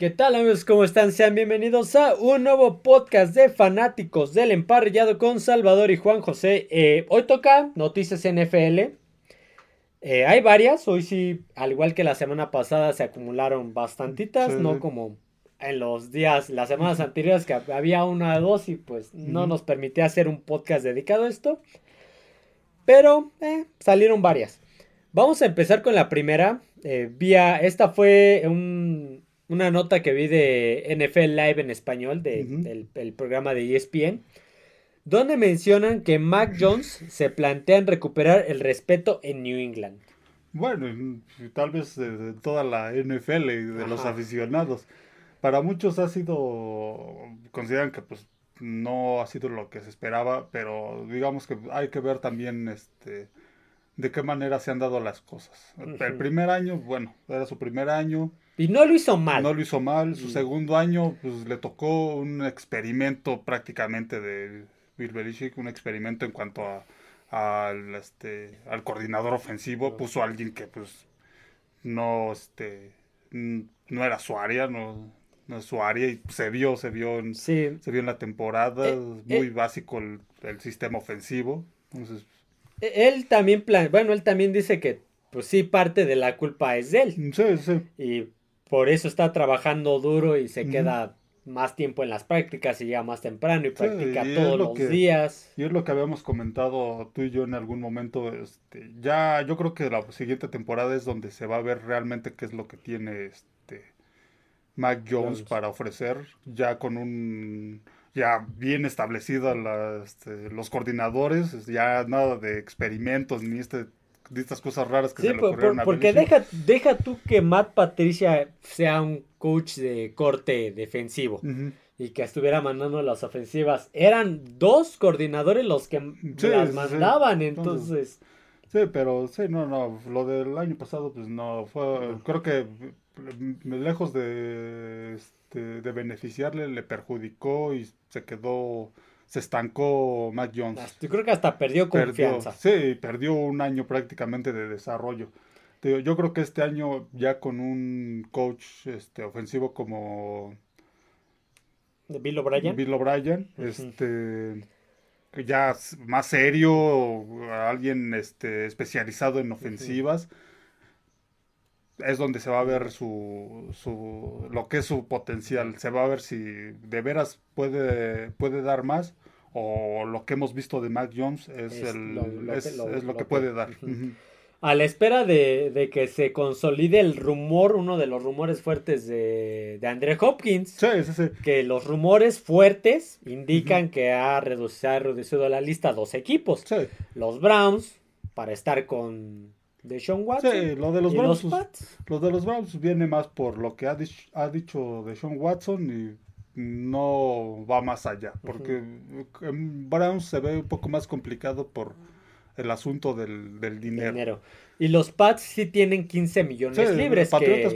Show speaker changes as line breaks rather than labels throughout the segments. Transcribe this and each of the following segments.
¿Qué tal amigos? ¿Cómo están? Sean bienvenidos a un nuevo podcast de fanáticos del emparrillado con Salvador y Juan José. Eh, hoy toca noticias NFL. Eh, hay varias. Hoy sí, al igual que la semana pasada, se acumularon bastantitas.
Sí.
No como en los días, las semanas anteriores que había una o dos y pues no nos permitía hacer un podcast dedicado a esto. Pero eh, salieron varias. Vamos a empezar con la primera. Vía, esta fue un- una nota que vi de NFL Live en español, de- del el programa de ESPN, donde mencionan que Mac Jones se plantea en recuperar el respeto en New England.
Bueno, tal vez de, toda la NFL y de los aficionados. Para muchos ha sido, consideran que pues no ha sido lo que se esperaba, pero digamos que hay que ver también este de qué manera se han dado las cosas. El, primer año, bueno, era su primer año,
Y no lo hizo mal.
no lo hizo mal. Su
Mm.
segundo año, pues le tocó un experimento prácticamente de Bill Belichick, un experimento en cuanto a al este al coordinador ofensivo, puso a alguien que pues no este n- no era su área, no, no es su área y se vio, se vio en,
Sí,
se vio en la temporada,
Eh,
muy
eh.
básico el, el sistema ofensivo. Entonces,
E- él también plan, bueno, él también dice que pues sí parte de la culpa es de él
sí, sí.
y por eso está trabajando duro y se queda más tiempo en las prácticas y llega más temprano y practica
y
todos
lo
los
que-
días.
Y es lo que habíamos comentado tú y yo en algún momento, este, ya yo creo que la siguiente temporada es donde se va a ver realmente qué es lo que tiene este Mac Jones
Jones.
para ofrecer, ya con un ya bien establecido la, este, los coordinadores, ya nada de experimentos ni este de estas cosas raras que
Sí,
se le ocurrieron
por-
a
porque deja, deja tú que Matt Patricia sea un coach de corte defensivo y que estuviera mandando las ofensivas. Eran dos coordinadores los que
Sí,
las
sí,
mandaban,
entonces-
entonces...
Sí, pero sí, no, no, lo del año pasado, pues no, fue, creo que lejos de, este, de beneficiarle, le perjudicó y se quedó, se estancó Mac Jones.
Yo creo que hasta perdió
Perdió,
confianza.
sí, perdió un año prácticamente de desarrollo. Yo creo que este año ya con un coach este, ofensivo como
De Bill O'Brien.
Bill O'Brien,
Ujú.
este, que ya más serio, alguien este, especializado en ofensivas, es donde se va a ver su, su, lo que es su potencial. Se va a ver si de veras puede, puede dar más o lo que hemos visto de Mac Jones es,
Es
el,
lo- lo que-
es,
lo-
es lo
lo
que
que-
puede dar.
A la espera de, de que se consolide el rumor, uno de los rumores fuertes de, de Andre Hopkins.
Sí, sí, sí.
que los rumores fuertes indican que ha reducido, ha reducido la lista a dos equipos. Los Browns, para estar con Deshaun Watson.
Sí, lo de los Browns,
los
de los Browns viene más por lo que ha, dich- ha dicho de Sean Watson y no va más allá, porque en Browns se ve un poco más complicado por el asunto del, del dinero.
dinero. Y los Pats sí tienen 15 millones
Sí,
libres, que,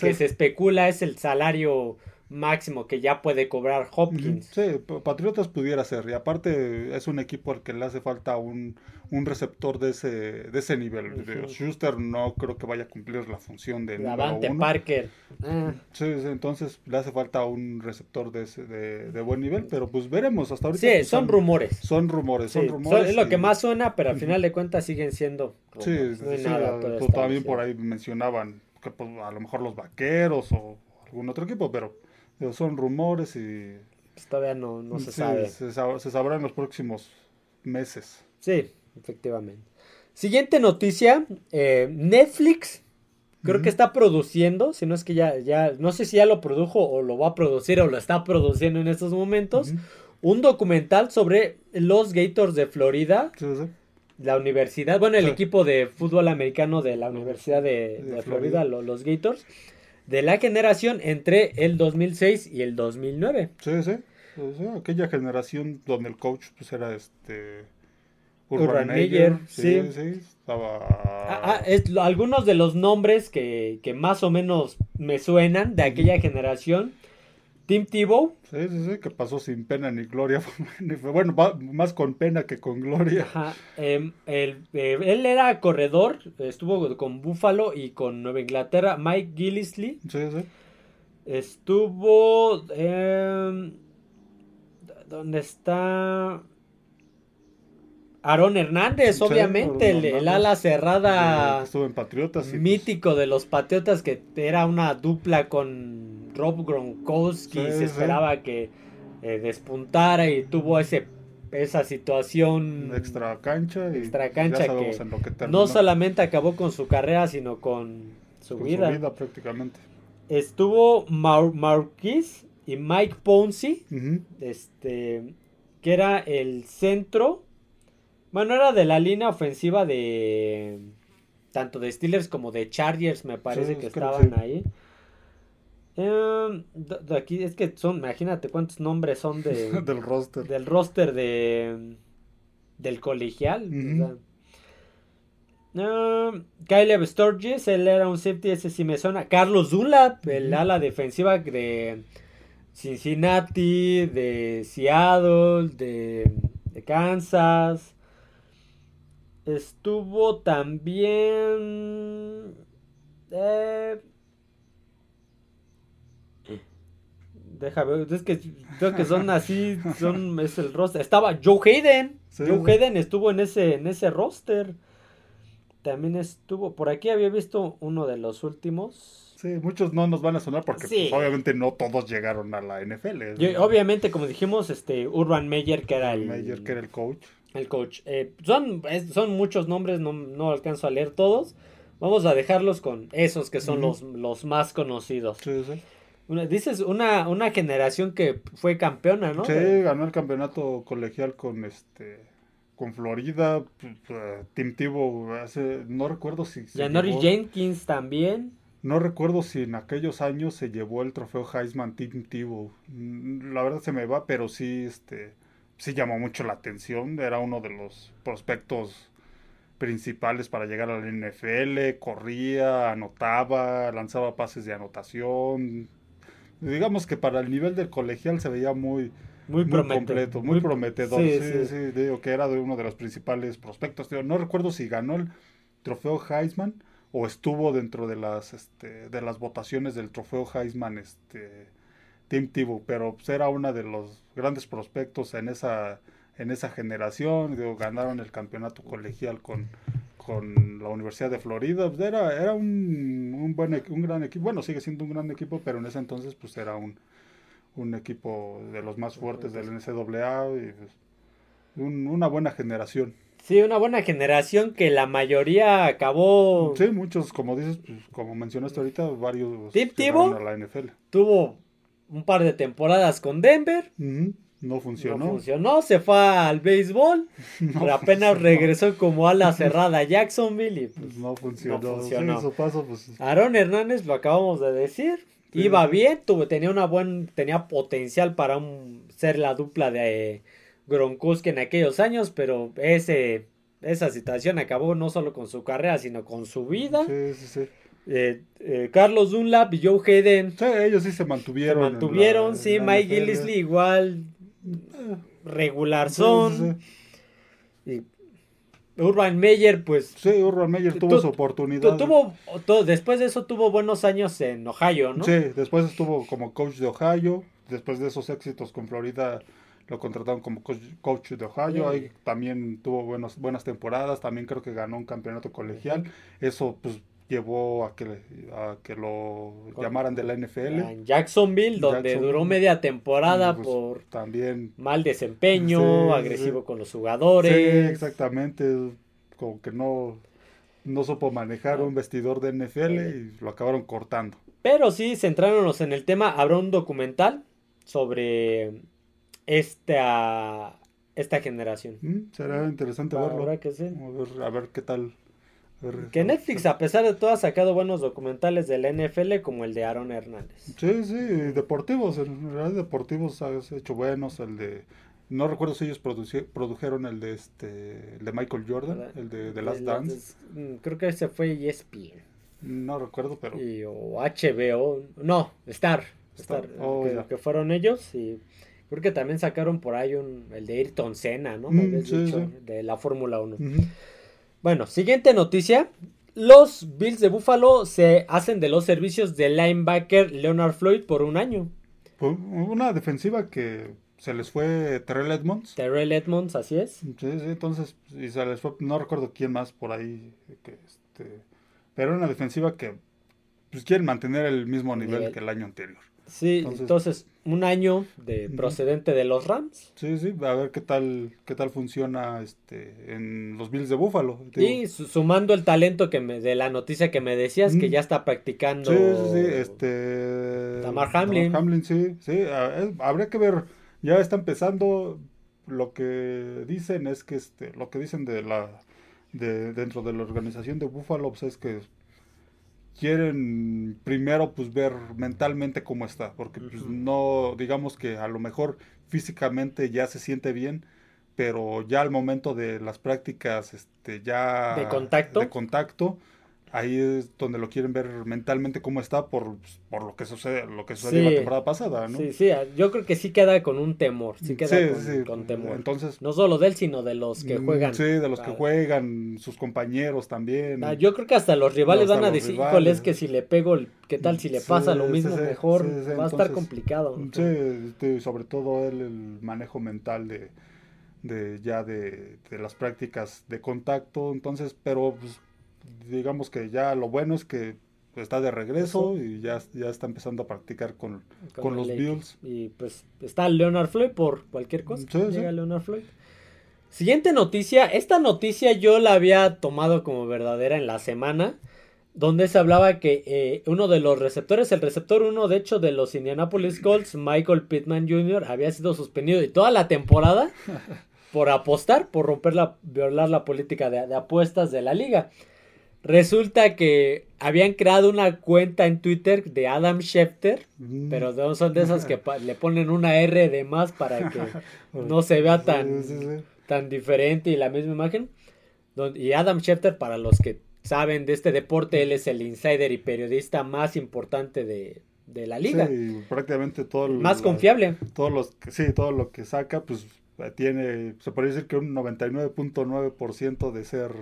que- se especula es el salario máximo que ya puede cobrar Hopkins.
Sí, Pa- Patriotas pudiera ser, y aparte es un equipo al que le hace falta un, un receptor de ese, de ese nivel.
Ujú.
Schuster no creo que vaya a cumplir la función de
Davante. Parker. Ah,
Sí, entonces le hace falta un receptor de, ese, de, de buen nivel, pero pues veremos hasta ahorita.
sí,
pues,
son rumores.
Son rumores, son rumores.
son- es lo
y-
que más suena, pero al final de cuentas siguen siendo
Sí,
rumores.
sí,
No hay
sí,
nada
pues, también por ahí mencionaban que pues, a lo mejor los vaqueros o algún otro equipo, pero digo, son rumores y
Pues todavía no, no se
sí,
sabe.
Se, sab- se sabrá en los próximos meses.
Sí, efectivamente. Siguiente noticia, eh, Netflix creo que está produciendo, si no es que ya, ya, no sé si ya lo produjo o lo va a producir o lo está produciendo en estos momentos, un documental sobre los Gators de Florida,
Sí, sí.
la universidad, bueno, el
Sí.
equipo de fútbol americano de la Universidad de,
De
de
Florida.
Florida, lo- los Gators. De la generación entre el 2006 y el 2009.
Sí, sí. sí, sí, Aquella generación donde el coach pues era este
Urban
Urban
Meyer,
Meyer.
sí.
Sí, sí. Estaba.
Ah, ah, es algunos de los nombres que, que más o menos me suenan de aquella generación. Tim Tebow,
Sí, sí, sí, que pasó sin pena ni gloria. Bueno, más con pena que con gloria.
Ajá, em, el- eh, él era corredor, estuvo con Buffalo y con Nueva Inglaterra. Mike Gillisley
Sí, sí.
estuvo. em, ¿Dónde está? Aaron Hernández, obviamente, el, ala cerrada
estuvo en Patriotas. pues,
mítico de los Patriotas, que era una dupla con Rob Gronkowski.
Sí,
se
sí.
esperaba que eh, despuntara y tuvo ese, esa situación
extra cancha. Y
extra cancha que
en
no solamente acabó con su carrera, sino con su
Con
vida.
su vida prácticamente.
Estuvo Mar Marquis y Mike Ponzi,
Ujú.
este, que era el centro. Bueno, era de la línea ofensiva de tanto de Steelers como de Chargers, me parece
Sí,
que estaban
sí.
ahí. Em, de- de aquí es que son, imagínate cuántos nombres son de,
Del roster.
del roster de del colegial. o
Ujú.
sea. Um, Caleb Sturgis, él era un safety, ese sí me suena. Carlos Dunlap, el ala defensiva de Cincinnati, de Seattle, de, de Kansas. Estuvo también... eh, Deja ver, es que creo que son así, son, es el roster. Estaba Joe Hayden.
Sí,
Joe
sí.
Hayden estuvo en ese, en ese roster. También estuvo, por aquí había visto uno de los últimos.
Sí, muchos no nos van a sonar porque
Sí.
pues, obviamente no todos llegaron a la NFL.
Obviamente, como dijimos, este Urban Meyer, que era el,
Meyer, que era el coach.
El coach. Eh, son, es- son muchos nombres, no, no alcanzo a leer todos. Vamos a dejarlos con esos que son los, los más conocidos.
Sí, sí.
Una- dices una, una generación que fue campeona, ¿no?
Sí, ganó el campeonato colegial con este con Florida, pues, eh, Tim Tebow, hace, no recuerdo si llevó-
Jenkins también.
no recuerdo si en aquellos años se llevó el trofeo Heisman Tim Tebow. Mm, La verdad se me va, pero sí este sí llamó mucho la atención, era uno de los prospectos principales para llegar a la NFL, corría, anotaba, lanzaba pases de anotación. Digamos que para el nivel del colegial se veía muy
Muy,
completo, muy, prometedor.
sí,
Sí,
sí.
sí, digo que era de uno de los principales prospectos. Digo, no recuerdo si ganó el trofeo Heisman o estuvo dentro de las este, de las votaciones del trofeo Heisman este Tim Tebow, pero pues, era uno de los grandes prospectos en esa en esa generación. Digo, ganaron el campeonato colegial con con la Universidad de Florida, pues, era, era un, un buen un gran equipo, bueno sigue siendo un gran equipo, pero en ese entonces pues era un, un equipo de los más fuertes del NCAA y pues, un- una buena generación.
Sí, una buena generación que la mayoría acabó.
Sí, muchos, como dices, pues, como mencionaste ahorita, varios
¿Tip
a la NFL.
Tuvo un par de temporadas con Denver.
No funcionó.
No funcionó, se fue al béisbol.
No
pero apenas
funcionó.
regresó como ala cerrada a Jacksonville. Y pues,
No funcionó.
No funcionó.
Sí, su paso, pues,
Aaron Hernández, lo acabamos de decir.
Sí.
Iba bien, tuvo, tenía una buen, tenía potencial para un- ser la dupla de eh, Gronkowski en aquellos años, pero ese, esa situación acabó no solo con su carrera, sino con su vida.
sí, sí, sí.
Eh, eh, Carlos Dunlap y Joe Hayden
Sí, ellos sí se
se
mantuvieron. la-
mantuvieron, sí, Mike. Gillisley igual, regular
Sí,
son.
sí, sí.
Y Urban Meyer, pues
Sí, Urban Meyer tuvo
Tu-
su
tu-
oportunidad.
tuvo, tu- después de eso tuvo buenos años en Ohio, ¿no?
Sí, después estuvo como coach de Ohio. Después de esos éxitos con Florida, lo contrataron como coach, coach de Ohio. Ahí también tuvo buenos, buenas temporadas. También creo que ganó un campeonato colegial. Eso pues llevó a que, a que lo
Con-
llamaran de la NFL.
En Jacksonville, donde
Jacksonville.
duró media temporada
pues,
por
También.
mal desempeño,
Sí, sí,
agresivo
sí.
con los
Sí,
jugadores.
exactamente. Como que no, no supo manejar un vestidor de NFL y lo acabaron cortando.
Pero sí, centrándonos en el tema, habrá un documental sobre esta, esta generación.
Mm, Será interesante verlo.
que sí.
A ver, a ver qué tal
Que Netflix, a pesar de todo, ha sacado buenos documentales del NFL, como el de Aaron Hernández.
Sí, sí, deportivos, en realidad deportivos has hecho buenos, el de... No recuerdo si ellos produjeron el de este el de Michael Jordan, el de The Last
El-
Dance.
mm, Creo que ese fue ESPN.
No recuerdo, pero
y- o HBO. No, Star.
Star,
Star,
oh,
que, fueron ellos. Y creo que también sacaron por ahí un, el de Ayrton Senna, ¿no?
Mm, sí,
dicho,
sí.
de la Fórmula 1.
Ujú.
Bueno, siguiente noticia. Los Bills de Buffalo se hacen de los servicios del linebacker Leonard Floyd por un año.
Una defensiva que se les fue Terrell Edmonds.
Terrell Edmonds, así es.
Sí, sí, entonces, y se les fue, no recuerdo quién más por ahí, que este, pero era una defensiva que pues, quieren mantener el mismo nivel,
Nivel.
que el año anterior.
Sí, entonces,
Entonces-
un año de procedente de los Rams.
Sí, sí, a ver qué tal, qué tal funciona este en los Bills de Buffalo. Digo,
Y su- sumando el talento que me, de la noticia que me decías, que
Mm.
ya está practicando.
Sí, sí, sí, este...
Tamar Hamlin.
Tamar Hamlin, sí, sí, a- es- habría que ver, ya está empezando, lo que dicen es que, este, lo que dicen de la, de, dentro de la organización de Buffalo, pues es que quieren primero, pues, ver mentalmente cómo está, porque, pues, no, digamos que a lo mejor físicamente ya se siente bien, pero ya al momento de las prácticas, este, ya...
¿De contacto?
de contacto, ahí es donde lo quieren ver mentalmente cómo está por, por lo que sucede, lo que sucedió
Sí.
la temporada pasada, ¿no?
Sí, sí, yo creo que sí queda con un temor. Sí queda
Sí,
con,
sí,
con temor.
Entonces,
no solo de él, sino de los que
mm,
juegan.
Sí, de los que
Ah,
juegan, sus compañeros también.
ah, yo creo que hasta los rivales
Hasta
van a decir, híjole, es que si le pego, el- ¿qué tal si le pasa lo mismo? Mejor va a estar complicado.
Sí, este, sobre todo él, el manejo mental de, de ya de, de las prácticas de contacto. Entonces, pero pues, digamos que ya lo bueno es que está de regreso y ya, ya está empezando a practicar con, con, los
Lake.
Bills.
Y pues está Leonard Floyd por cualquier cosa.
Sí, sí.
Llega Leonard Floyd. Siguiente noticia. Esta noticia yo la había tomado como verdadera en la semana. Donde se hablaba que eh, uno de los receptores, el receptor uno de hecho de los Indianapolis Colts, Michael Pittman Jr., había sido suspendido y toda la temporada por apostar, por romper la, violar la política de, de apuestas de la liga. Resulta que habían creado una cuenta en Twitter de Adam Schefter,
Mm.
pero no son de esas que le ponen una R de más para que no se vea tan,
Sí, sí, sí.
tan diferente y la misma imagen. Y Adam Schefter, para los que saben de este deporte, él es el insider y periodista más importante de, de la liga.
Sí, prácticamente todo el-
más confiable.
todos los sí, todo lo que saca, pues eh, tiene, se podría decir que un 99.9% de ser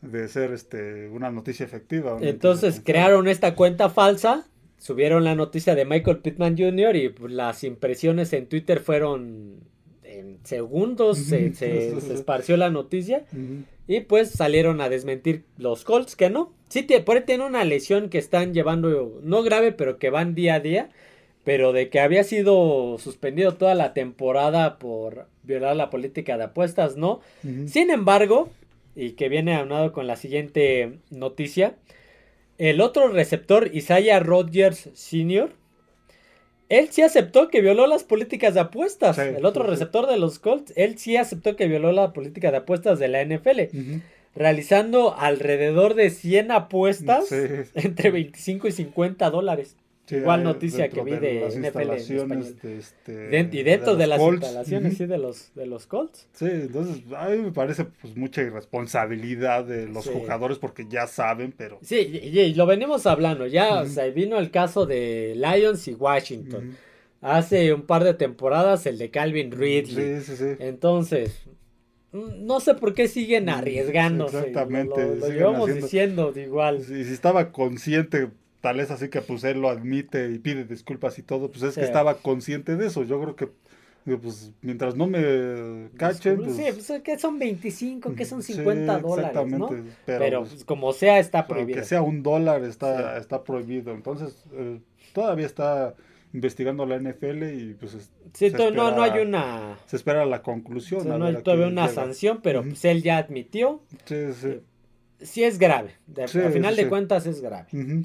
de ser este una noticia efectiva. una
Entonces
noticia
crearon esta cuenta falsa, subieron la noticia de Michael Pittman Jr. y pues, las impresiones en Twitter fueron en segundos, se, se- se esparció la noticia y pues salieron a desmentir los Colts que no. Sí, te, por ahí tiene una lesión que están llevando, no grave, pero que van día a día, pero de que había sido suspendido toda la temporada por violar la política de apuestas, no. Sin embargo, y que viene aunado con la siguiente noticia, el otro receptor, Isaiah Rodgers Sr., él sí aceptó que violó las políticas de apuestas.
Sí,
el otro
sí, sí.
receptor de los Colts, él sí aceptó que violó la política de apuestas de la NFL, realizando alrededor de 100 apuestas entre 25 y 50 dólares.
Sí,
Igual noticia que vi de
las
NFL
instalaciones de este,
Den- y dentro de, las
Colts.
instalaciones, sí, de los, de los Colts.
Sí, entonces a mí me parece pues mucha irresponsabilidad de los
Sí.
jugadores porque ya saben, pero
Sí, y, y lo venimos hablando, ya, o sea, vino el caso de Lions y Washington. Hace un par de temporadas el de Calvin Ridley.
Sí, sí, sí.
Entonces, mm, no sé por qué siguen arriesgándose.
Exactamente,
Lo, lo llevamos
haciendo-
diciendo de igual.
Y si estaba consciente, tal es así que pues él lo admite y pide disculpas y todo, pues es
Sí.
que estaba consciente de eso. Yo creo que pues mientras no me cachen, pues,
sí, pues que son 25, que son
sí,
50 dólares, ¿no? Pero,
Pero,
pues, como sea, está prohibido.
que sea un dólar está,
Sí.
está prohibido. Entonces, eh, todavía está investigando la NFL y pues es-
Sí,
se
to- no, no hay
espera-
una...
se espera la conclusión.
sí,
a
no hay todavía una
llega.
sanción, pero pues él ya admitió.
Sí, sí.
Sí es grave. De-
Sí,
a final
sí,
de
sí.
cuentas es grave.
Ujú.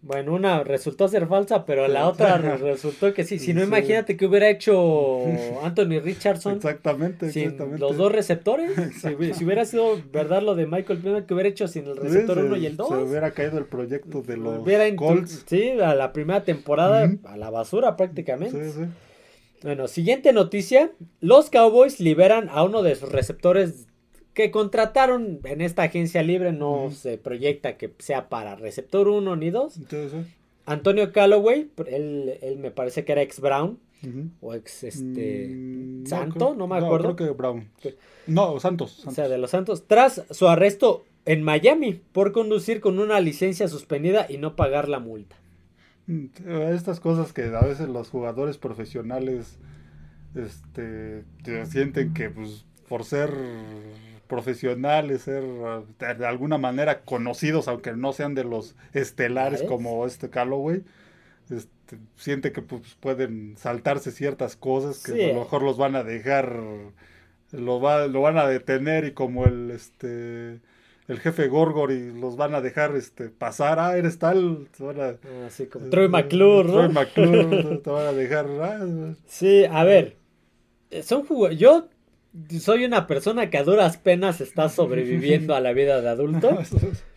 Bueno, una resultó ser falsa, pero la otra re- resultó que sí. Si no,
Sí.
imagínate que hubiera hecho Anthony Richardson
Exactamente,
sin
exactamente.
los dos receptores. Si, hubi- si hubiera sido verdad lo de Michael Pittman, que hubiera hecho sin el receptor
se-
1 y el 2.
Se hubiera caído el proyecto de los
Hubiera
Colts.
Sí, a la primera temporada, a la basura prácticamente.
Sí, sí.
Bueno, siguiente noticia. Los Cowboys liberan a uno de sus receptores que contrataron en esta agencia libre. No se proyecta que sea para receptor 1 ni 2.
Sí, sí.
Antonio Callaway, él, él me parece que era ex Brown o ex este
Mm,
Santo,
creo-
no me acuerdo.
creo que Brown. No, Santos.
o
Santos.
sea, de los Santos, tras su arresto en Miami por conducir con una licencia suspendida y no pagar la multa.
Mm, Estas cosas que a veces los jugadores profesionales este, te sienten que pues, por ser profesionales, ser de alguna manera conocidos, aunque no sean de los estelares como este Calloway, este, siente que pues, pueden saltarse ciertas cosas que
Sí.
a lo mejor los van a dejar, lo, va, lo van a detener y como el este el jefe Gorgory los van a dejar este pasar, ah, eres tal, te van a-
Así como Troy McClure, ¿no?
Troy McClure, te van a dejar. ah,
Sí, a ver. eh, Son Yo soy una persona que a duras penas está sobreviviendo a la vida de adulto.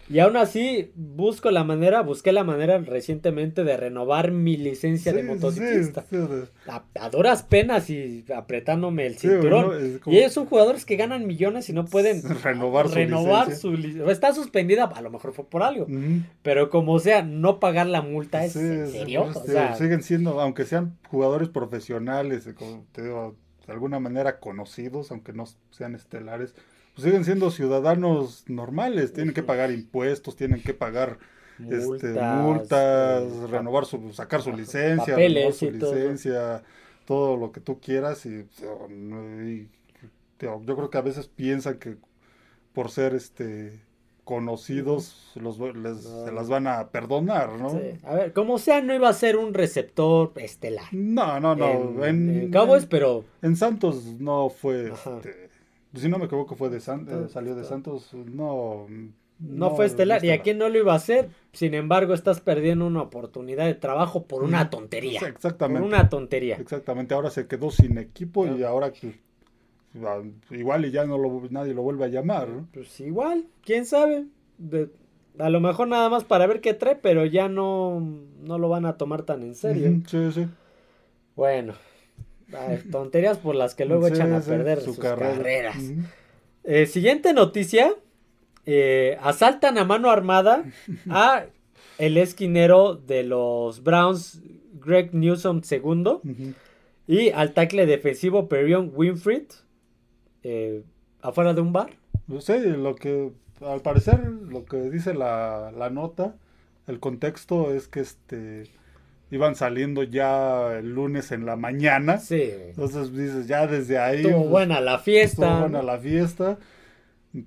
Y aún así busco la manera, busqué la manera recientemente de renovar mi licencia de motociclista.
sí, sí,
A, a duras penas y apretándome el cinturón.
¿no? Es como-
Y ellos son jugadores que ganan millones y no pueden
Renovar su
renovar
licencia.
su licencia. Está suspendida, a lo mejor fue por algo. Pero como sea, no pagar la multa es en serio. O sea,
siguen siendo, aunque sean jugadores profesionales, como te digo, de alguna manera conocidos, aunque no sean estelares, pues siguen siendo ciudadanos normales, tienen que pagar impuestos, tienen que pagar este,
Multas,
multas,
eh,
renovar su, sacar su licencia, renovar su
todo.
licencia, todo lo que tú quieras y, yo creo que a veces piensan que por ser este conocidos los, les-
No.
se las van a perdonar, ¿no?
sí. A ver, como sea, no iba a ser un receptor estelar.
No, no, no.
en,
En,
en Cowboys, pero
en Santos no fue. Este, si no me equivoco, fue de Santos.
Entonces,
salió de Santos. No.
no, fue estelar. Y aquí no lo iba a hacer. Sin embargo, estás perdiendo una oportunidad de trabajo por una
Ujú.
tontería.
Sí,
Por
Exactamente.
una tontería.
Exactamente. Ahora se quedó sin equipo y ahora igual y ya no lo, nadie lo vuelve a llamar. ¿no?
Pues igual, quién sabe. De- a lo mejor nada más para ver qué trae, pero ya no, no lo van a tomar tan en serio.
Sí, sí.
Bueno, ay, tonterías por las que luego
Sí,
echan a perder
su
sus
carrera.
carreras. Eh, siguiente noticia. eh, asaltan a mano armada a el esquinero de los Browns, Greg Newsom II,
Ujú.
y al tackle defensivo Perion Winfried, eh, afuera de un bar.
No sé, lo que al parecer lo que dice la, la nota, el contexto es que este iban saliendo ya el lunes en la mañana.
Sí.
Entonces dices, ya desde ahí
Estuvo
pues,
buena la fiesta.
estuvo buena la fiesta.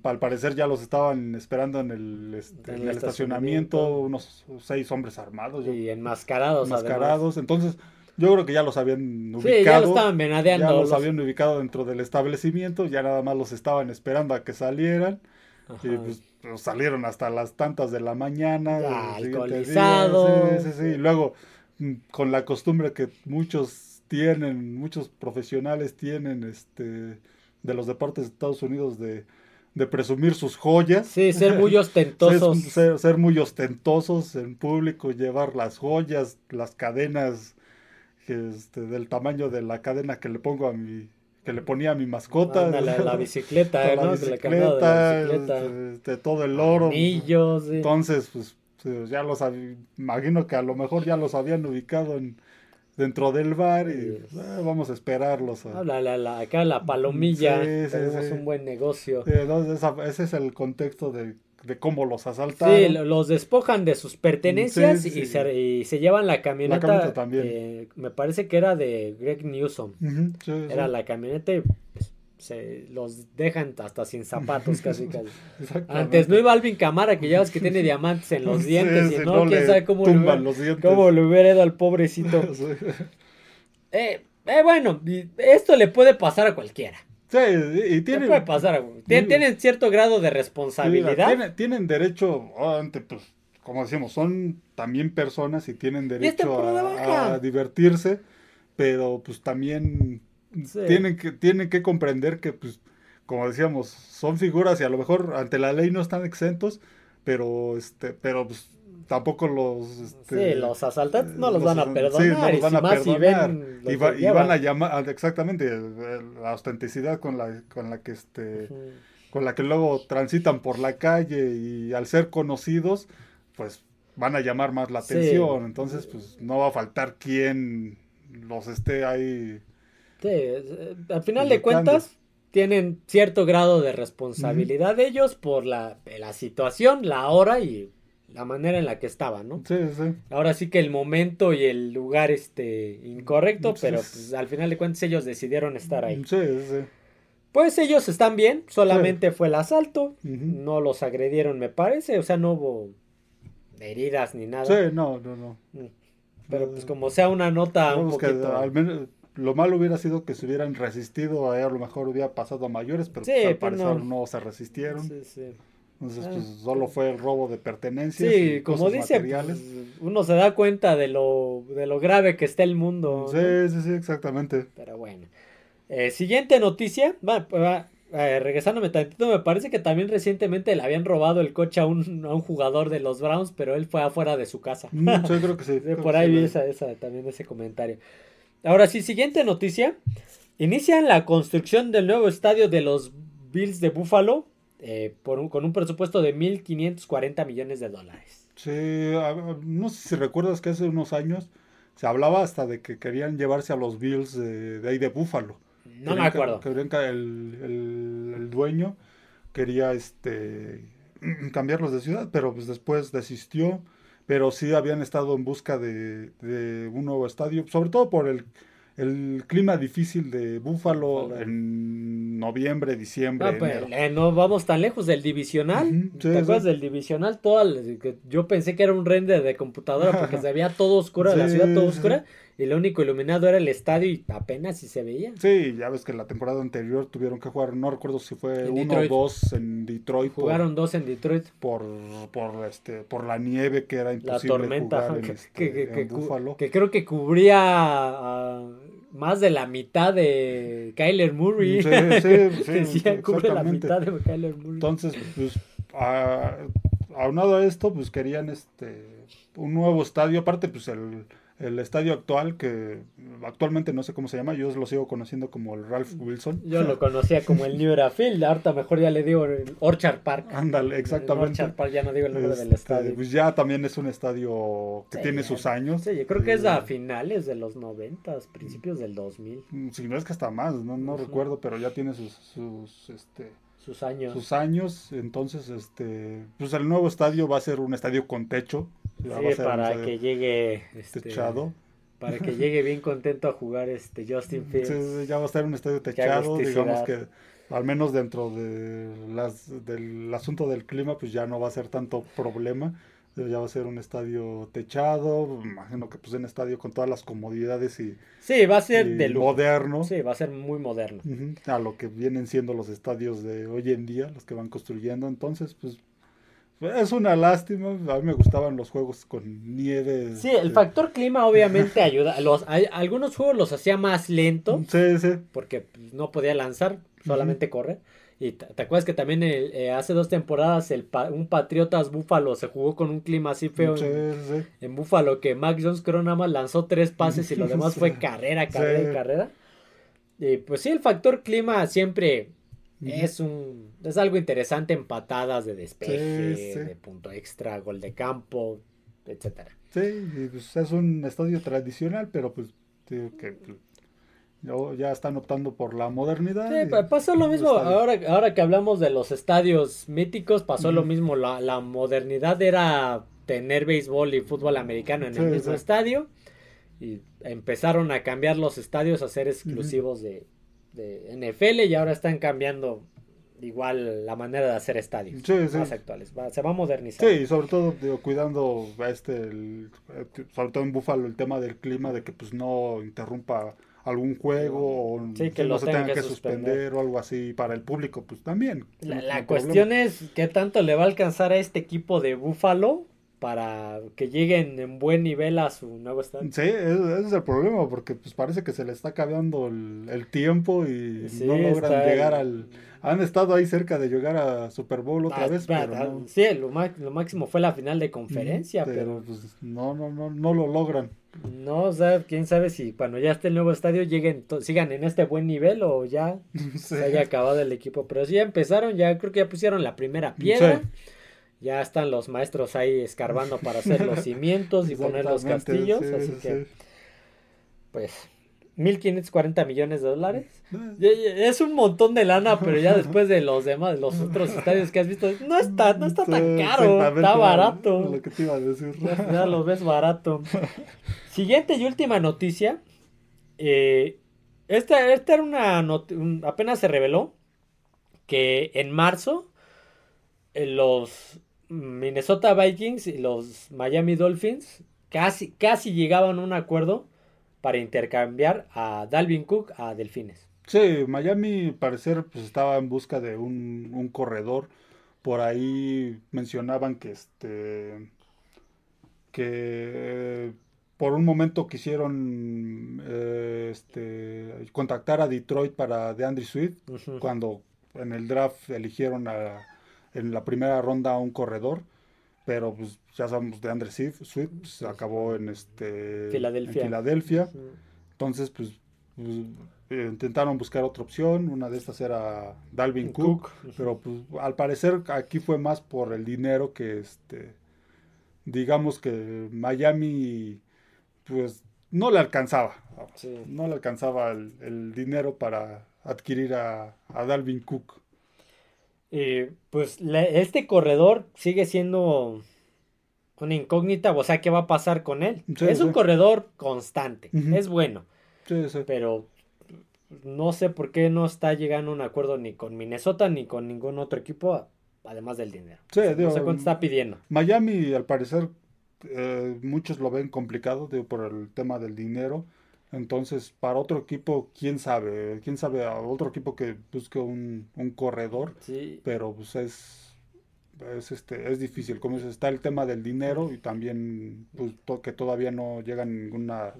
Al parecer ya los estaban esperando en el, este,
En el
estacionamiento,
estacionamiento.
unos seis hombres armados,
Y enmascarados.
enmascarados. Entonces, yo creo que ya los habían ubicado.
Sí, ya lo estaban venadeando.
ya los
los-
habían ubicado dentro del establecimiento, ya nada más los estaban esperando a que salieran.
Ajá.
Y pues, pues, salieron hasta las tantas de la mañana.
Ya, alcoholizados.
Sí, sí, sí. Y luego, mm, con la costumbre que muchos tienen, muchos profesionales tienen, este, de los deportes de Estados Unidos, de, de presumir sus joyas.
Sí, ser muy ostentosos.
Ser, ser- ser muy ostentosos en público, llevar las joyas, las cadenas, que, este, del tamaño de la cadena que le pongo a mi, que le ponía a mi mascota.
Ándale, la bicicleta, ¿no?
la
De la candado de la
bicicleta,
bicicleta.
este, todo el oro.
Anillos, sí.
Entonces, pues, pues, ya los imagino que a lo mejor ya los habían ubicado en, dentro del bar y ah, vamos a esperarlos. a-
Habla, la, la- acá la palomilla.
Sí, sí.
un buen negocio.
Sí, entonces, esa- ese es el contexto de, de cómo los asaltaron.
Sí, lo- los despojan de sus pertenencias
Sí, sí,
y, se, y se llevan la camioneta.
camioneta también.
eh, me parece que era de Greg Newsom.
Sí.
Era la camioneta y pues, se los dejan hasta sin zapatos casi casi. Antes no iba Alvin Camara, que ya ves que tiene diamantes en los dientes y no, quién
le
sabe cómo le, hubiera,
los
cómo le hubiera ido al pobrecito. Eh, eh, bueno, esto le puede pasar a cualquiera.
Sí, y tienen,
puede pasar a Tien-
Sí.
Tienen cierto grado de
mira,
responsabilidad.
tienen, tienen derecho, pues, como decimos, son también personas y tienen
este
derecho a, divertirse, pero pues también
Sí.
tienen que tienen que comprender que pues como decíamos, son figuras y a lo mejor ante la ley no están exentos, pero este pero pues tampoco los este,
Sí, los asaltantes no los,
los
van a perdonar.
sí, no
y
los van
si
a
más si
perdonar.
ven lo
y, va- y van a llamar ah, exactamente la autenticidad con la con la que este con la que luego transitan por la calle y al ser conocidos, pues van a llamar más la
Sí.
atención. Entonces, pues no va a faltar quien los esté ahí.
Sí, eh, al final de cuentas tienen cierto grado de responsabilidad ellos por la, la situación, la hora y la manera en la que estaban, ¿no?
Sí, sí.
Ahora sí que el momento y el lugar este incorrecto,
Sí,
pero
es-
pues, al final de cuentas ellos decidieron estar ahí.
Sí, sí.
Pues ellos están bien, solamente fue el asalto, no los agredieron me parece, o sea, no hubo heridas ni nada.
Sí, no, no, no.
Pero pues como sea una nota un
que
poquito...
al menos lo malo hubiera sido que se hubieran resistido, a lo mejor hubiera pasado a mayores, pero
Sí,
pues, al
pero
parecer
no.
no. se resistieron.
Sí, sí.
Entonces,
Ah.
pues solo fue el robo de pertenencias.
Sí,
y
como dice,
materiales.
pues, uno se da cuenta de lo, de lo grave que está el mundo. ¿no?
Sí, sí, sí, exactamente.
Pero bueno. Eh, siguiente noticia. Va, va, eh, regresándome tantito, me parece que también recientemente le habían robado el coche a un, a un jugador de los Browns, pero él fue afuera de su casa.
Mm, sí, creo que sí. Creo
Por
que
ahí
sí,
vi esa, esa, también ese comentario. Ahora sí, siguiente noticia. Inician la construcción del nuevo estadio de los Bills de Buffalo eh, por un- con un presupuesto de 1.540 millones de dólares.
Sí, no sé si recuerdas que hace unos años se hablaba hasta de que querían llevarse a los Bills de, de ahí de Búfalo.
No me
Querían que-
acuerdo.
querían que el, el- el dueño quería este cambiarlos de ciudad, pero pues después desistió. Pero sí habían estado en busca de, de un nuevo estadio, sobre todo por el, el clima difícil de Búfalo
Búfalo.
en noviembre, diciembre,
No, pues,
enero.
eh, no vamos tan lejos del divisional.
Sí,
¿Te acuerdas del divisional? Todo el- que yo pensé que era un render de computadora porque se veía todo oscuro, la
Sí,
ciudad toda
sí,
oscura, y lo único iluminado era el estadio y apenas si se veía.
Sí, ya ves que la temporada anterior tuvieron que jugar, no recuerdo si fue
En
uno
Detroit.
o dos en Detroit por-
Jugaron dos en Detroit.
por, por, este, por la nieve que era
La
imposible
tormenta
jugar en,
que,
este,
que- que-
en
que cu-
Buffalo.
que creo que cubría más de la mitad de Kyler Murray.
Sí, sí, sí,
Decía, cubre la mitad de Kyler Murray.
Entonces, pues, a- aunado a esto, pues querían este un nuevo estadio, aparte pues el, el estadio actual, que actualmente no sé cómo se llama, yo lo sigo conociendo como el Ralph Wilson.
Yo lo conocía como el New Era Field, ahorita mejor ya le digo el Orchard Park.
Ándale,
El
exactamente.
Orchard Park, ya no digo el nombre del
Este,
estadio.
Pues ya también es un estadio que
Sí,
tiene
ya-
sus años.
Sí, yo creo que es a
Eh,
finales de los noventas, principios del 2000,
Si no es que hasta más, no, no recuerdo, pero ya tiene sus, sus, este,
sus años.
sus años. Entonces, este, pues el nuevo estadio va a ser un estadio con techo.
Sí, para que llegue este,
techado.
para que llegue bien contento a jugar este Justin Fields.
Sí, sí, ya va a estar un estadio techado, digamos que al menos dentro de las, del asunto del clima, pues ya no va a ser tanto problema. Ya va a ser un estadio techado, imagino que pues un estadio con todas las comodidades y,
Sí, va a ser de
moderno.
Sí, va a ser muy moderno.
A lo que vienen siendo los estadios de hoy en día, los que van construyendo. Entonces, pues es una lástima. A mí me gustaban los juegos con nieve.
Sí, el
este,
factor clima obviamente ayuda. Los, hay- algunos juegos los hacía más lento
Sí, sí.
porque pues, no podía lanzar, solamente correr. Y te, acuerdas que también el- eh, hace dos temporadas el pa- un Patriotas Búfalo se jugó con un clima así feo
Sí,
en,
sí,
en Búfalo que Mac Jones creo nada más lanzó tres pases y lo demás
Sí.
fue carrera, carrera y carrera. Y pues sí, el factor clima siempre es un es algo interesante en patadas de despeje,
Sí, sí.
de punto extra, gol de campo, etcétera.
Sí, pues, es un estadio tradicional, pero pues digo que pues, ya- están optando por la modernidad.
Sí,
y-
pasó lo mismo, ahora, ahora que hablamos de los estadios míticos, pasó lo mismo, la, la modernidad era tener béisbol y fútbol americano en el mismo estadio y empezaron a cambiar los estadios a ser exclusivos de, de NFL y ahora están cambiando igual la manera de hacer estadios
Sí, sí.
más actuales, va- se va a modernizar.
Sí, y sobre todo digo, cuidando este, el- sobre todo en Búfalo, el tema del clima, de que pues no interrumpa algún juego o
Sí, que
no se tenga
que
que
suspender.
suspender o algo así para el público, pues también.
La,
no-
cuestión es qué tanto le va a alcanzar a este equipo de Búfalo para que lleguen en buen nivel a su nuevo estadio.
Sí, ese es el problema, porque pues parece que se le está acabando el, el tiempo y
Sí,
no logran llegar
el-
al... Han estado ahí cerca de llegar a Super Bowl otra
Ah,
vez, pero
ah,
no.
Sí, lo, lo máximo fue la final de conferencia,
pero
pero
pues no, no, no, no lo logran.
no, o sea, quién sabe si cuando ya esté el nuevo estadio lleguen, sigan en este buen nivel o ya
Sí.
se haya acabado el equipo. Pero sí ya empezaron, ya creo que ya pusieron la primera piedra.
Sí.
Ya están los maestros ahí escarbando para hacer los cimientos y poner los castillos.
sí,
así
sí,
que, pues, 1.540 millones de dólares. Es un montón de lana, pero ya después de los demás, los otros estadios que has visto, no está, no está tan caro, está
Lo
barato.
que te iba a decir.
Ya, ya lo ves barato. Siguiente y última noticia. eh, esta, esta era una un- apenas se reveló que en marzo eh, los Minnesota Vikings y los Miami Dolphins casi, casi llegaban a un acuerdo para intercambiar a Dalvin Cook a Delfines.
Sí, Miami, al parecer, pues estaba en busca de un, un corredor. Por ahí mencionaban que este que por un momento quisieron eh, este contactar a Detroit para DeAndre Swift
Ujú.
cuando en el draft eligieron a- en la primera ronda a un corredor, pero pues ya sabemos de Andre Swift, Swift pues, acabó en este
Filadelfia.
en Filadelfia.
Sí.
Entonces, pues, pues, eh, intentaron buscar otra opción. Una de estas era Dalvin Cook, pero pues al parecer aquí fue más por el dinero que este, digamos que Miami, pues no le alcanzaba.
Sí.
No le alcanzaba el, el dinero para adquirir a, a Dalvin Cook.
Eh, pues la- este corredor sigue siendo una incógnita, o sea, ¿qué va a pasar con él?
Sí,
es un corredor constante, es bueno,
Sí, sí.
pero no sé por qué no está llegando a un acuerdo ni con Minnesota ni con ningún otro equipo, además del dinero. O sea, no
digo,
sé cuánto está pidiendo.
Miami, al parecer, eh, muchos lo ven complicado digo, por el tema del dinero. Entonces, para otro equipo, quién sabe, quién sabe a otro equipo que busque un, un corredor,
Sí,
pero pues es, es este, es difícil. Como dices, está el tema del dinero y también pues, to- que todavía no llega a ninguna,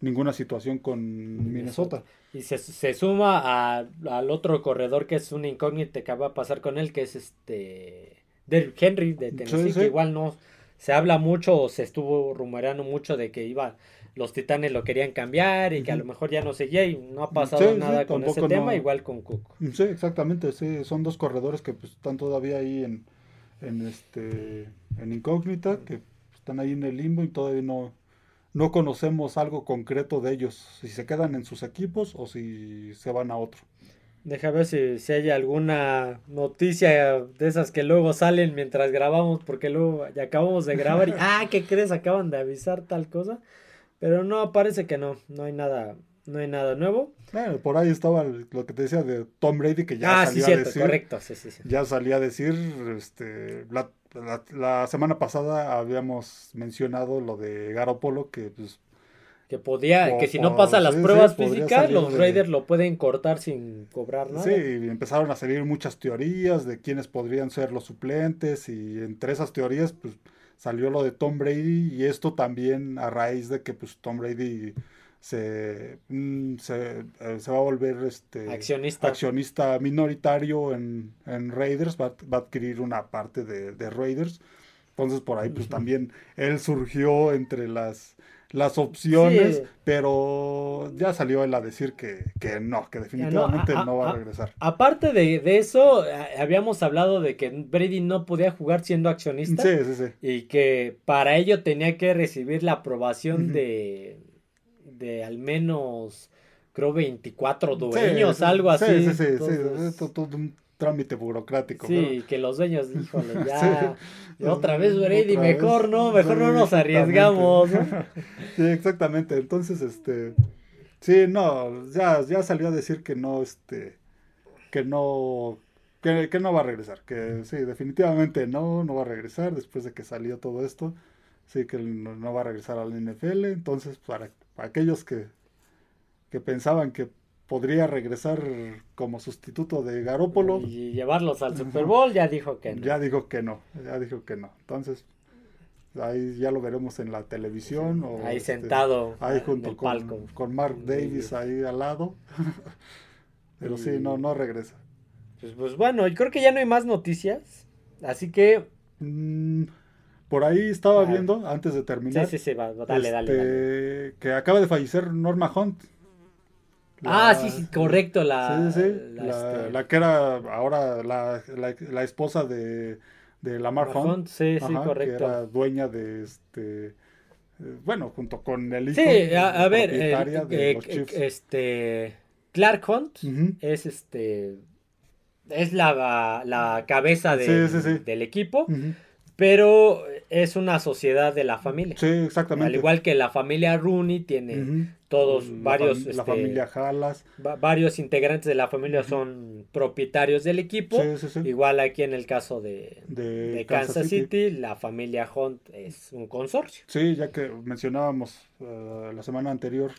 ninguna situación con Minnesota.
Y se, se suma a- al otro corredor que es una incógnita que va a pasar con él, que es este Derrick Henry de Tennessee,
Sí, sí.
que igual no se habla mucho o se estuvo rumoreando mucho de que iba los Titanes lo querían cambiar y que a lo mejor ya no seguía y no ha pasado
Sí, sí,
nada con ese tema,
no.
igual con Cook.
Sí, exactamente, sí, son dos corredores que pues, están todavía ahí en, en este en incógnita, que están ahí en el limbo y todavía no, no conocemos algo concreto de ellos, si se quedan en sus equipos o si se van a otro.
Deja ver si, si hay alguna noticia de esas que luego salen mientras grabamos, porque luego ya acabamos de grabar y, ah, ¿qué crees? Acaban de avisar tal cosa. Pero no, parece que no, no hay nada, no hay nada nuevo.
Bueno, por ahí estaba lo que te decía de Tom Brady que ya
ah, sí,
salió a
cierto,
decir,
correcto, sí, sí, sí.
ya salía a decir, este, la, la- la semana pasada habíamos mencionado lo de Garoppolo que pues
Que podía,
O-
que si no
o-
pasa las
sí, sí,
pruebas
podría
físicas, los
de-
Raiders lo pueden cortar sin cobrar nada.
Sí, y empezaron a salir muchas teorías de quiénes podrían ser los suplentes y entre esas teorías pues salió lo de Tom Brady y esto también a raíz de que pues Tom Brady se, mm, se, eh, se va a volver este
Accionista.
accionista minoritario en, en Raiders, va, va a adquirir una parte de, de Raiders. Entonces por ahí pues también él surgió entre las, las opciones,
Sí.
pero ya salió él a decir que, que no, que definitivamente
a-
no va a regresar.
Aparte de, de eso, habíamos hablado de que Brady no podía jugar siendo accionista.
Sí, sí, sí.
Y que para ello tenía que recibir la aprobación de, de al menos, creo, 24 dueños,
Sí, sí,
algo
sí,
así.
Sí, sí, sí,
Entonces,
un trámite burocrático.
sí, que los dueños, híjole, ya.
Sí.
Otra vez Brady, mejor no, mejor no nos arriesgamos. ¿no?
Sí, exactamente. Entonces, este, sí, no, ya, ya salió a decir que no, este, que no, que, que no va a regresar, que sí, definitivamente no, no va a regresar después de que salió todo esto, sí, que no, no va a regresar al NFL. Entonces, para, para aquellos que, que pensaban que podría regresar como sustituto de Garópolo,
Y llevarlos al Super Bowl, ya dijo que no.
ya dijo que no, ya dijo que no. Entonces, ahí ya lo veremos en la televisión. O,
Ahí
este,
sentado
Ahí junto con,
palco.
con Mark Davis ahí al lado. Pero sí, no, no regresa.
Pues, pues bueno, y creo que ya no hay más noticias. Así que.
Mm, por ahí estaba
Ah.
viendo, antes de terminar,
sí, sí, va, va, dale, dale,
este,
dale.
que acaba de fallecer Norma Hunt.
Ah, sí, sí, correcto. La,
sí, sí, sí,
la,
la,
este,
la que era ahora la, esposa de, de Lamar Hunt.
Hunt, sí, sí, correcto.
Que era dueña de este. eh, Bueno, junto con el hijo.
Sí, a, a ver, eh,
de
eh,
los
este Clark Hunt es este es la, la cabeza de-
Sí, sí, sí.
del equipo, pero es una sociedad de la familia.
Sí, exactamente.
Al igual que la familia Rooney tiene. Todos
La
varios
fam- La
este,
familia Halas.
va- varios integrantes de la familia son propietarios del equipo.
Sí, sí, sí.
Igual aquí en el caso de,
De
de
Kansas
Kansas,
City.
City. la familia Hunt es un consorcio.
Sí, ya que mencionábamos eh, la semana anterior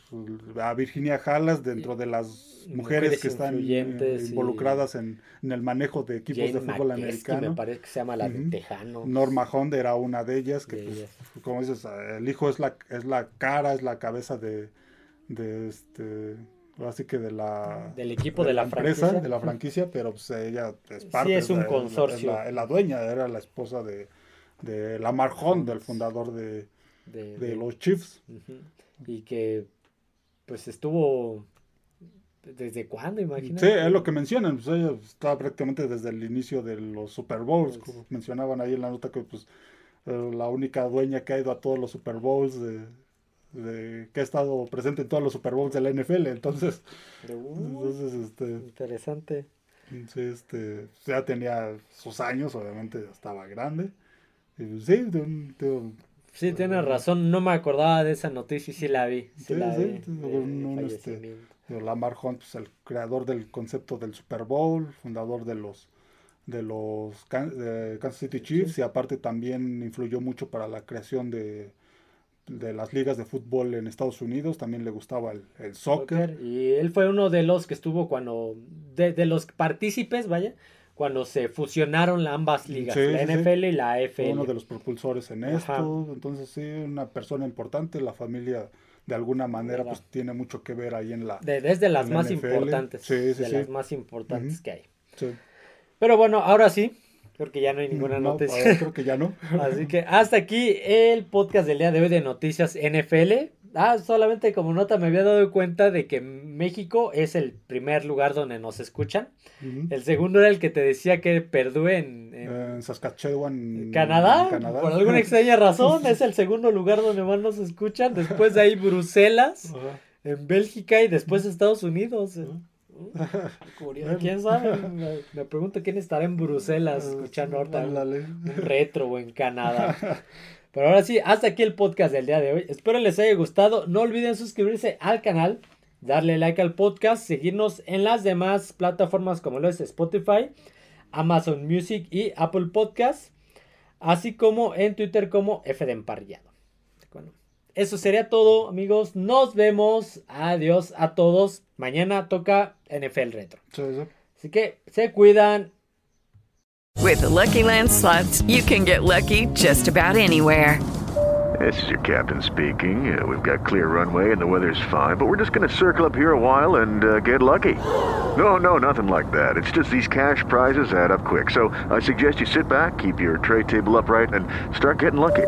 a Virginia Halas dentro de las mujeres,
Mujeres
que están eh,
y-
involucradas en, en el manejo de equipos
Jane
de fútbol americano.
me parece que se llama la de. Tejano.
Norma Hunt era una de ellas, que
De
pues,
ellas.
como dices, eh, el hijo es la, es la cara, es la cabeza de, de este, así que de la
Del equipo de la
empresa,
franquicia.
de la franquicia, pero pues ella es
Sí,
parte,
es un
la-
consorcio.
Es la, es la dueña, era la esposa de, de Lamar Hunt, del fundador de,
de-
de
de-
los Chiefs.
Y que pues estuvo desde cuándo, imagínate.
Sí, es lo que mencionan, pues ella estaba prácticamente desde el inicio de los Super Bowls,
Pues
como mencionaban ahí en la nota que pues eh, la única dueña que ha ido a todos los Super Bowls de, de- que ha estado presente en todos los Super Bowls de la NFL, entonces,
uh,
entonces este,
interesante.
este, ya tenía sus años, obviamente ya estaba grande, y pues, sí, de un, de un-
Sí, tienes razón, no me acordaba de esa noticia y sí la vi. Sí,
Sí,
la vi.
un- este, Lamar Hunt, pues, el creador del concepto del Super Bowl, fundador de los de los Kansas City Chiefs y aparte también influyó mucho para la creación de, de las ligas de fútbol en Estados Unidos, también le gustaba el, el soccer.
Soccer, Y él fue uno de los que estuvo cuando, de, de los partícipes, vaya, cuando se fusionaron ambas ligas,
Sí,
la
sí, sí.
NFL y la AFL.
uno de los propulsores en
Ajá.
esto, entonces sí, una persona importante, la familia de alguna manera
Verdad.
pues tiene mucho que ver ahí en la...
De, desde las más
NFL.
importantes.
Sí, sí,
de las más importantes que hay.
sí.
Pero bueno, ahora sí, porque ya no hay ninguna
No,
noticia.
ahora creo que ya no.
Así que hasta aquí el podcast del día de hoy de Noticias NFL. Ah, solamente como nota me había dado cuenta de que México es el primer lugar donde nos escuchan. El segundo era el que te decía que Perdue en, en
en Saskatchewan,
Canadá, por alguna extraña razón, es el segundo lugar donde más nos escuchan. Después de ahí Bruselas, en Bélgica y después Estados Unidos. Curioso, ¿Quién sabe? Me, me pregunto quién estará en Bruselas escuchando ahorita retro o en Canadá. Pero ahora sí, hasta aquí el podcast del día de hoy. Espero les haya gustado. No olviden suscribirse al canal, darle like al podcast, seguirnos en las demás plataformas como lo es Spotify, Amazon Music y Apple Podcast, así como en Twitter como F de Emparrillado. Bueno, eso sería todo, amigos. Nos vemos. Adiós a todos. Mañana toca NFL Retro.
Sí, sí.
Así que se cuidan.
With the Lucky Land slots, you can get lucky just about anywhere.
This is your captain speaking. Uh, we've got clear runway and the weather's fine, but we're just going to circle up here a while and uh, get lucky. No, no, nothing like that. It's just these cash prizes add up quick. So I suggest you sit back, keep your tray table upright, and start getting lucky.